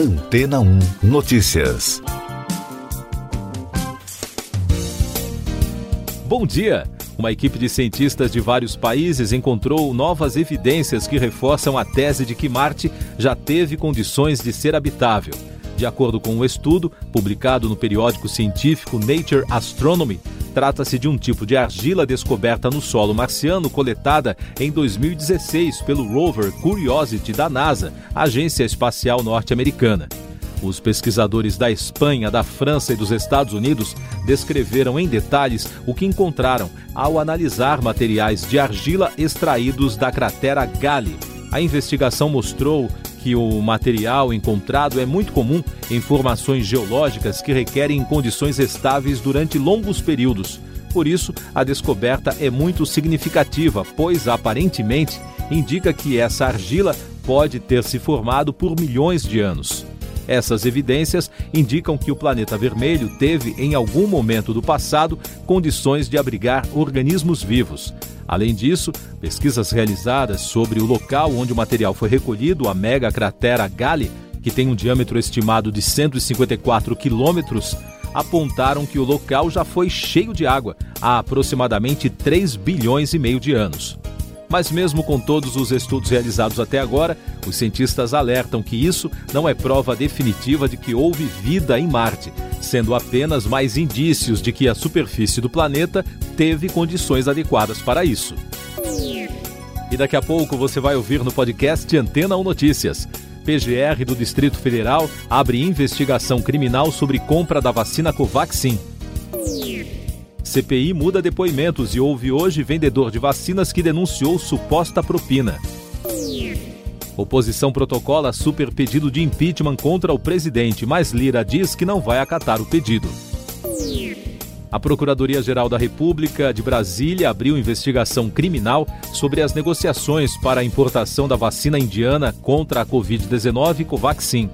Antena 1 Notícias. Bom dia! Uma equipe de cientistas de vários países encontrou novas evidências que reforçam a tese de que Marte já teve condições de ser habitável. De acordo com um estudo publicado no periódico científico Nature Astronomy, trata-se de um tipo de argila descoberta no solo marciano coletada em 2016 pelo rover Curiosity da NASA, agência espacial norte-americana. Os pesquisadores da Espanha, da França e dos Estados Unidos descreveram em detalhes o que encontraram ao analisar materiais de argila extraídos da cratera Gali. A investigação mostrou que o material encontrado é muito comum em formações geológicas que requerem condições estáveis durante longos períodos. Por isso, a descoberta é muito significativa, pois aparentemente indica que essa argila pode ter se formado por milhões de anos. Essas evidências indicam que o planeta vermelho teve, em algum momento do passado, condições de abrigar organismos vivos. Além disso, pesquisas realizadas sobre o local onde o material foi recolhido, a mega cratera Gali, que tem um diâmetro estimado de 154 quilômetros, apontaram que o local já foi cheio de água há aproximadamente 3 bilhões e meio de anos. Mas, mesmo com todos os estudos realizados até agora, os cientistas alertam que isso não é prova definitiva de que houve vida em Marte, sendo apenas mais indícios de que a superfície do planeta teve condições adequadas para isso. E daqui a pouco você vai ouvir no podcast Antena 1 Notícias. PGR do Distrito Federal abre investigação criminal sobre compra da vacina Covaxin. CPI muda depoimentos e houve hoje vendedor de vacinas que denunciou suposta propina. Oposição protocola super pedido de impeachment contra o presidente, mas Lira diz que não vai acatar o pedido. A Procuradoria-Geral da República de Brasília abriu investigação criminal sobre as negociações para a importação da vacina indiana contra a Covid-19 Covaxin.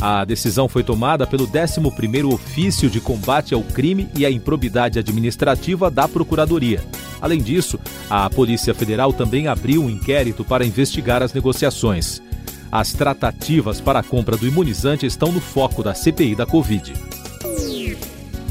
A decisão foi tomada pelo 11º Ofício de Combate ao Crime e à Improbidade Administrativa da Procuradoria. Além disso, a Polícia Federal também abriu um inquérito para investigar as negociações. As tratativas para a compra do imunizante estão no foco da CPI da Covid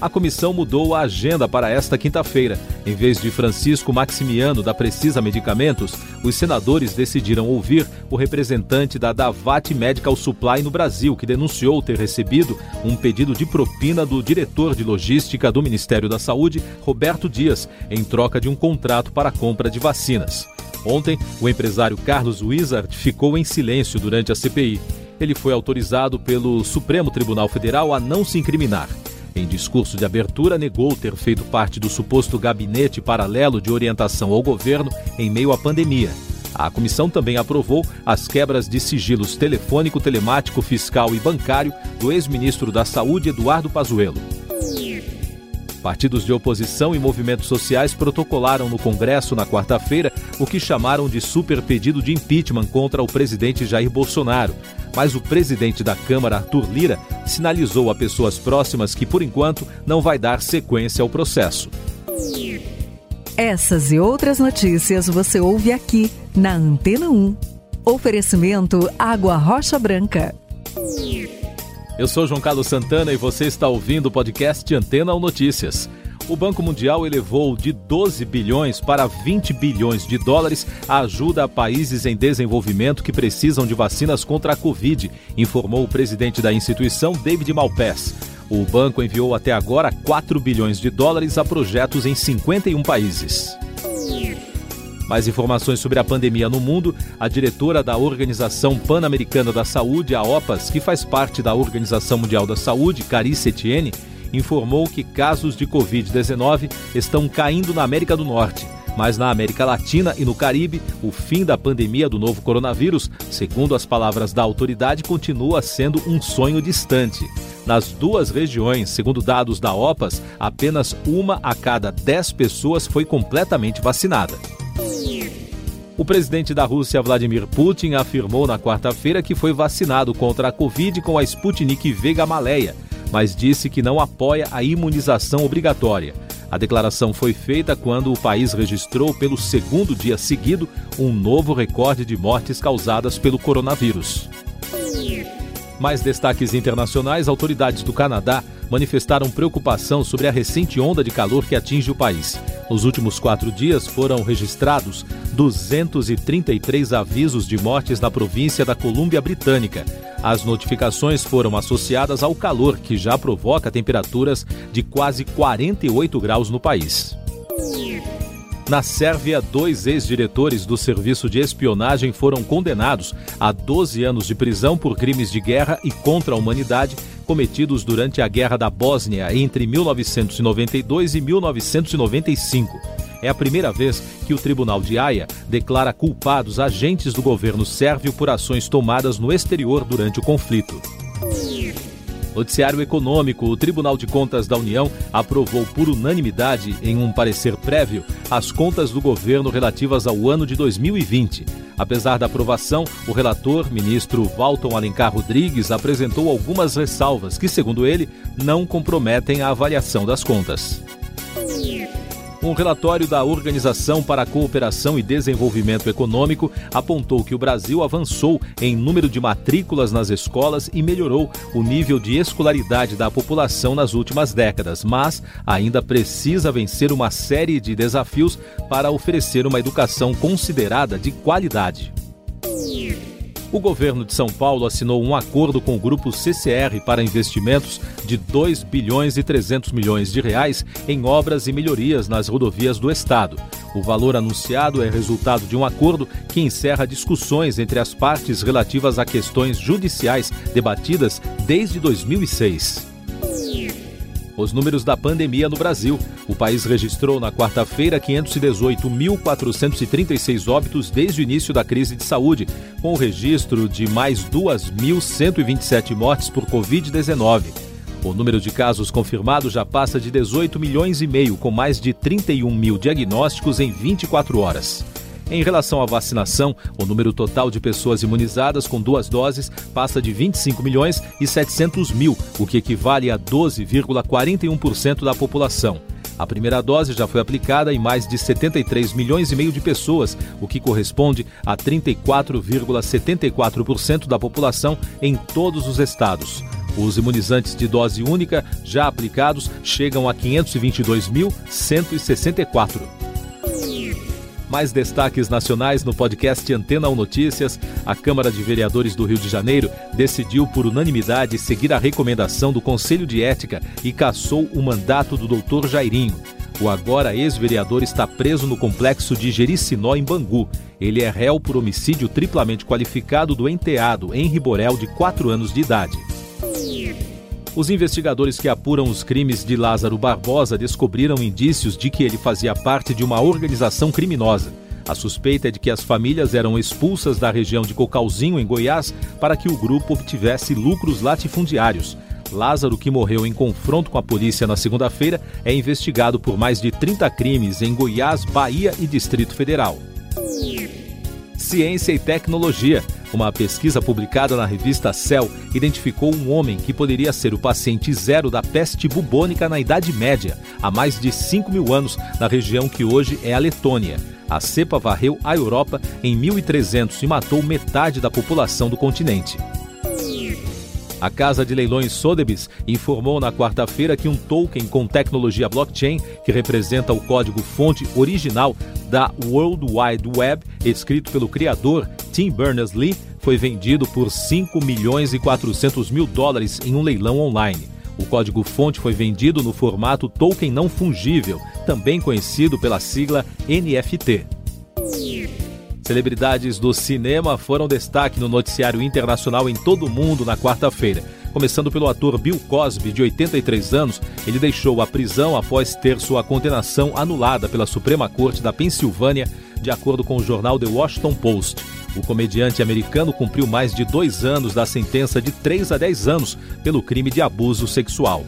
a comissão mudou a agenda para esta quinta-feira. Em vez de Francisco Maximiano, da Precisa Medicamentos, os senadores decidiram ouvir o representante da Davat Medical Supply no Brasil, que denunciou ter recebido um pedido de propina do diretor de logística do Ministério da Saúde, Roberto Dias, em troca de um contrato para a compra de vacinas. Ontem, o empresário Carlos Wizard ficou em silêncio durante a CPI. Ele foi autorizado pelo Supremo Tribunal Federal a não se incriminar. Em discurso de abertura, negou ter feito parte do suposto gabinete paralelo de orientação ao governo em meio à pandemia. A comissão também aprovou as quebras de sigilos telefônico, telemático, fiscal e bancário do ex-ministro da Saúde, Eduardo Pazuello. Partidos de oposição e movimentos sociais protocolaram no Congresso na quarta-feira o que chamaram de super pedido de impeachment contra o presidente Jair Bolsonaro. Mas o presidente da Câmara, Arthur Lira, sinalizou a pessoas próximas que, por enquanto, não vai dar sequência ao processo. Essas e outras notícias você ouve aqui na Antena 1. Oferecimento Água Rocha Branca. Eu sou João Carlos Santana e você está ouvindo o podcast Antena ou Notícias. O Banco Mundial elevou de 12 bilhões para 20 bilhões de dólares a ajuda a países em desenvolvimento que precisam de vacinas contra a Covid, informou o presidente da instituição, David Malpass. O banco enviou até agora 4 bilhões de dólares a projetos em 51 países. Mais informações sobre a pandemia no mundo, a diretora da Organização Pan-Americana da Saúde, a OPAS, que faz parte da Organização Mundial da Saúde, Carice Etienne, informou que casos de Covid-19 estão caindo na América do Norte. Mas na América Latina e no Caribe, o fim da pandemia do novo coronavírus, segundo as palavras da autoridade, continua sendo um sonho distante. Nas duas regiões, segundo dados da OPAS, apenas uma a cada dez pessoas foi completamente vacinada. O presidente da Rússia, Vladimir Putin, afirmou na quarta-feira que foi vacinado contra a Covid com a Sputnik V Gamaleya, mas disse que não apoia a imunização obrigatória. A declaração foi feita quando o país registrou pelo segundo dia seguido um novo recorde de mortes causadas pelo coronavírus. Mais destaques internacionais: autoridades do Canadá manifestaram preocupação sobre a recente onda de calor que atinge o país. Nos últimos quatro dias foram registrados 233 avisos de mortes na província da Colômbia Britânica. As notificações foram associadas ao calor, que já provoca temperaturas de quase 48 graus no país. Na Sérvia, dois ex-diretores do Serviço de Espionagem foram condenados a 12 anos de prisão por crimes de guerra e contra a humanidade cometidos durante a Guerra da Bósnia entre 1992 e 1995. É a primeira vez que o Tribunal de Haia declara culpados agentes do governo sérvio por ações tomadas no exterior durante o conflito. Noticiário Econômico: o Tribunal de Contas da União aprovou por unanimidade, em um parecer prévio, as contas do governo relativas ao ano de 2020. Apesar da aprovação, o relator, ministro Walton Alencar Rodrigues, apresentou algumas ressalvas que, segundo ele, não comprometem a avaliação das contas. Um relatório da Organização para a Cooperação e Desenvolvimento Econômico apontou que o Brasil avançou em número de matrículas nas escolas e melhorou o nível de escolaridade da população nas últimas décadas, mas ainda precisa vencer uma série de desafios para oferecer uma educação considerada de qualidade. O governo de São Paulo assinou um acordo com o grupo CCR para investimentos de 2 bilhões e 300 milhões de reais em obras e melhorias nas rodovias do estado. O valor anunciado é resultado de um acordo que encerra discussões entre as partes relativas a questões judiciais debatidas desde 2006 os números da pandemia no Brasil. O país registrou na quarta-feira 518.436 óbitos desde o início da crise de saúde, com o registro de mais 2.127 mortes por Covid-19. O número de casos confirmados já passa de 18 milhões e meio, com mais de 31 mil diagnósticos em 24 horas. Em relação à vacinação, o número total de pessoas imunizadas com duas doses passa de 25 milhões e 700 mil, o que equivale a 12,41% da população. A primeira dose já foi aplicada em mais de 73 milhões e meio de pessoas, o que corresponde a 34,74% da população em todos os estados. Os imunizantes de dose única já aplicados chegam a 522.164. Mais destaques nacionais no podcast Antena 1 Notícias. A Câmara de Vereadores do Rio de Janeiro decidiu por unanimidade seguir a recomendação do Conselho de Ética e cassou o mandato do doutor Jairinho. O agora ex-vereador está preso no complexo de Jericinó, em Bangu. Ele é réu por homicídio triplamente qualificado do enteado Henri Borel, de 4 anos de idade. Os investigadores que apuram os crimes de Lázaro Barbosa descobriram indícios de que ele fazia parte de uma organização criminosa. A suspeita é de que as famílias eram expulsas da região de Cocalzinho, em Goiás, para que o grupo obtivesse lucros latifundiários. Lázaro, que morreu em confronto com a polícia na segunda-feira, é investigado por mais de 30 crimes em Goiás, Bahia e Distrito Federal. Ciência e Tecnologia. Uma pesquisa publicada na revista Cell identificou um homem que poderia ser o paciente zero da peste bubônica na Idade Média, há mais de 5 mil anos, na região que hoje é a Letônia. A cepa varreu a Europa em 1300 e matou metade da população do continente. A casa de leilões Sotheby's informou na quarta-feira que um token com tecnologia blockchain, que representa o código-fonte original da World Wide Web, escrito pelo criador Tim Berners-Lee, foi vendido por 5 milhões e 400 mil dólares em um leilão online. O código-fonte foi vendido no formato token não fungível, também conhecido pela sigla NFT. Celebridades do cinema foram destaque no noticiário internacional em todo o mundo na quarta-feira. Começando pelo ator Bill Cosby, de 83 anos, ele deixou a prisão após ter sua condenação anulada pela Suprema Corte da Pensilvânia, de acordo com o jornal The Washington Post. O comediante americano cumpriu mais de dois anos da sentença de 3 a 10 anos pelo crime de abuso sexual.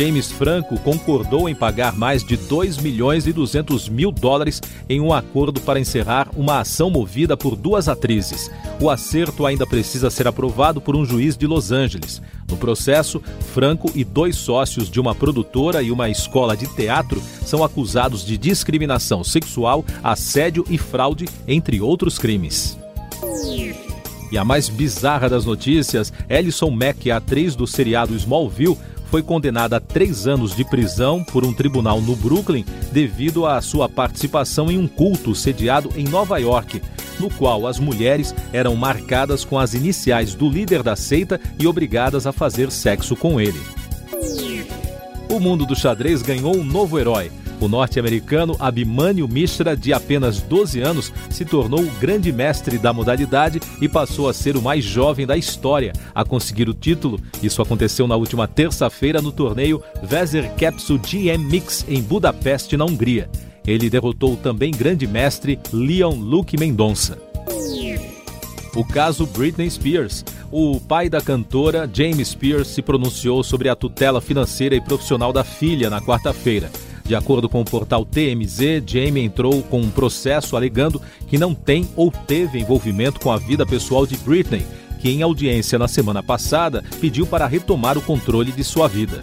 James Franco concordou em pagar mais de 2 milhões e 200 mil dólares em um acordo para encerrar uma ação movida por duas atrizes. O acerto ainda precisa ser aprovado por um juiz de Los Angeles. No processo, Franco e dois sócios de uma produtora e uma escola de teatro são acusados de discriminação sexual, assédio e fraude, entre outros crimes. E a mais bizarra das notícias, Alison Mack, atriz do seriado Smallville, foi condenada a três anos de prisão por um tribunal no Brooklyn devido à sua participação em um culto sediado em Nova York, no qual as mulheres eram marcadas com as iniciais do líder da seita e obrigadas a fazer sexo com ele. O mundo do xadrez ganhou um novo herói. O norte-americano Abhimanyu Mishra, de apenas 12 anos, se tornou o grande mestre da modalidade e passou a ser o mais jovem da história a conseguir o título. Isso aconteceu na última terça-feira no torneio Vezer Capsule GM Mix em Budapeste, na Hungria. Ele derrotou o também grande mestre Leon Luke Mendonça. O caso Britney Spears. O pai da cantora, James Spears, se pronunciou sobre a tutela financeira e profissional da filha na quarta-feira. De acordo com o portal TMZ, Jamie entrou com um processo alegando que não tem ou teve envolvimento com a vida pessoal de Britney, que em audiência na semana passada pediu para retomar o controle de sua vida.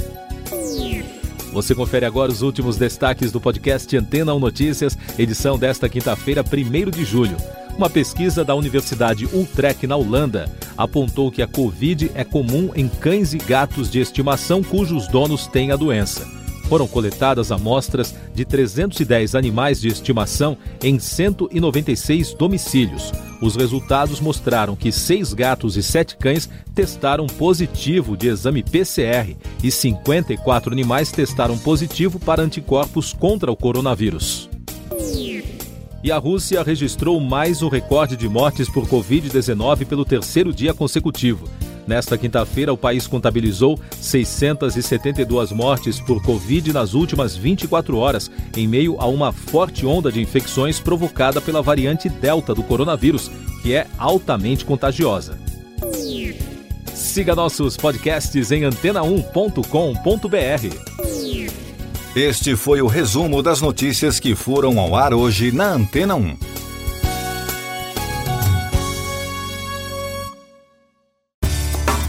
Você confere agora os últimos destaques do podcast Antena 1 Notícias, edição desta quinta-feira, 1 de julho. Uma pesquisa da Universidade Utrecht na Holanda apontou que a Covid é comum em cães e gatos de estimação cujos donos têm a doença foram coletadas amostras de 310 animais de estimação em 196 domicílios. Os resultados mostraram que seis gatos e sete cães testaram positivo de exame PCR e 54 animais testaram positivo para anticorpos contra o coronavírus. E a Rússia registrou mais um recorde de mortes por Covid-19 pelo terceiro dia consecutivo. Nesta quinta-feira, o país contabilizou 672 mortes por Covid nas últimas 24 horas, em meio a uma forte onda de infecções provocada pela variante Delta do coronavírus, que é altamente contagiosa. Siga nossos podcasts em antena1.com.br. Este foi o resumo das notícias que foram ao ar hoje na Antena 1.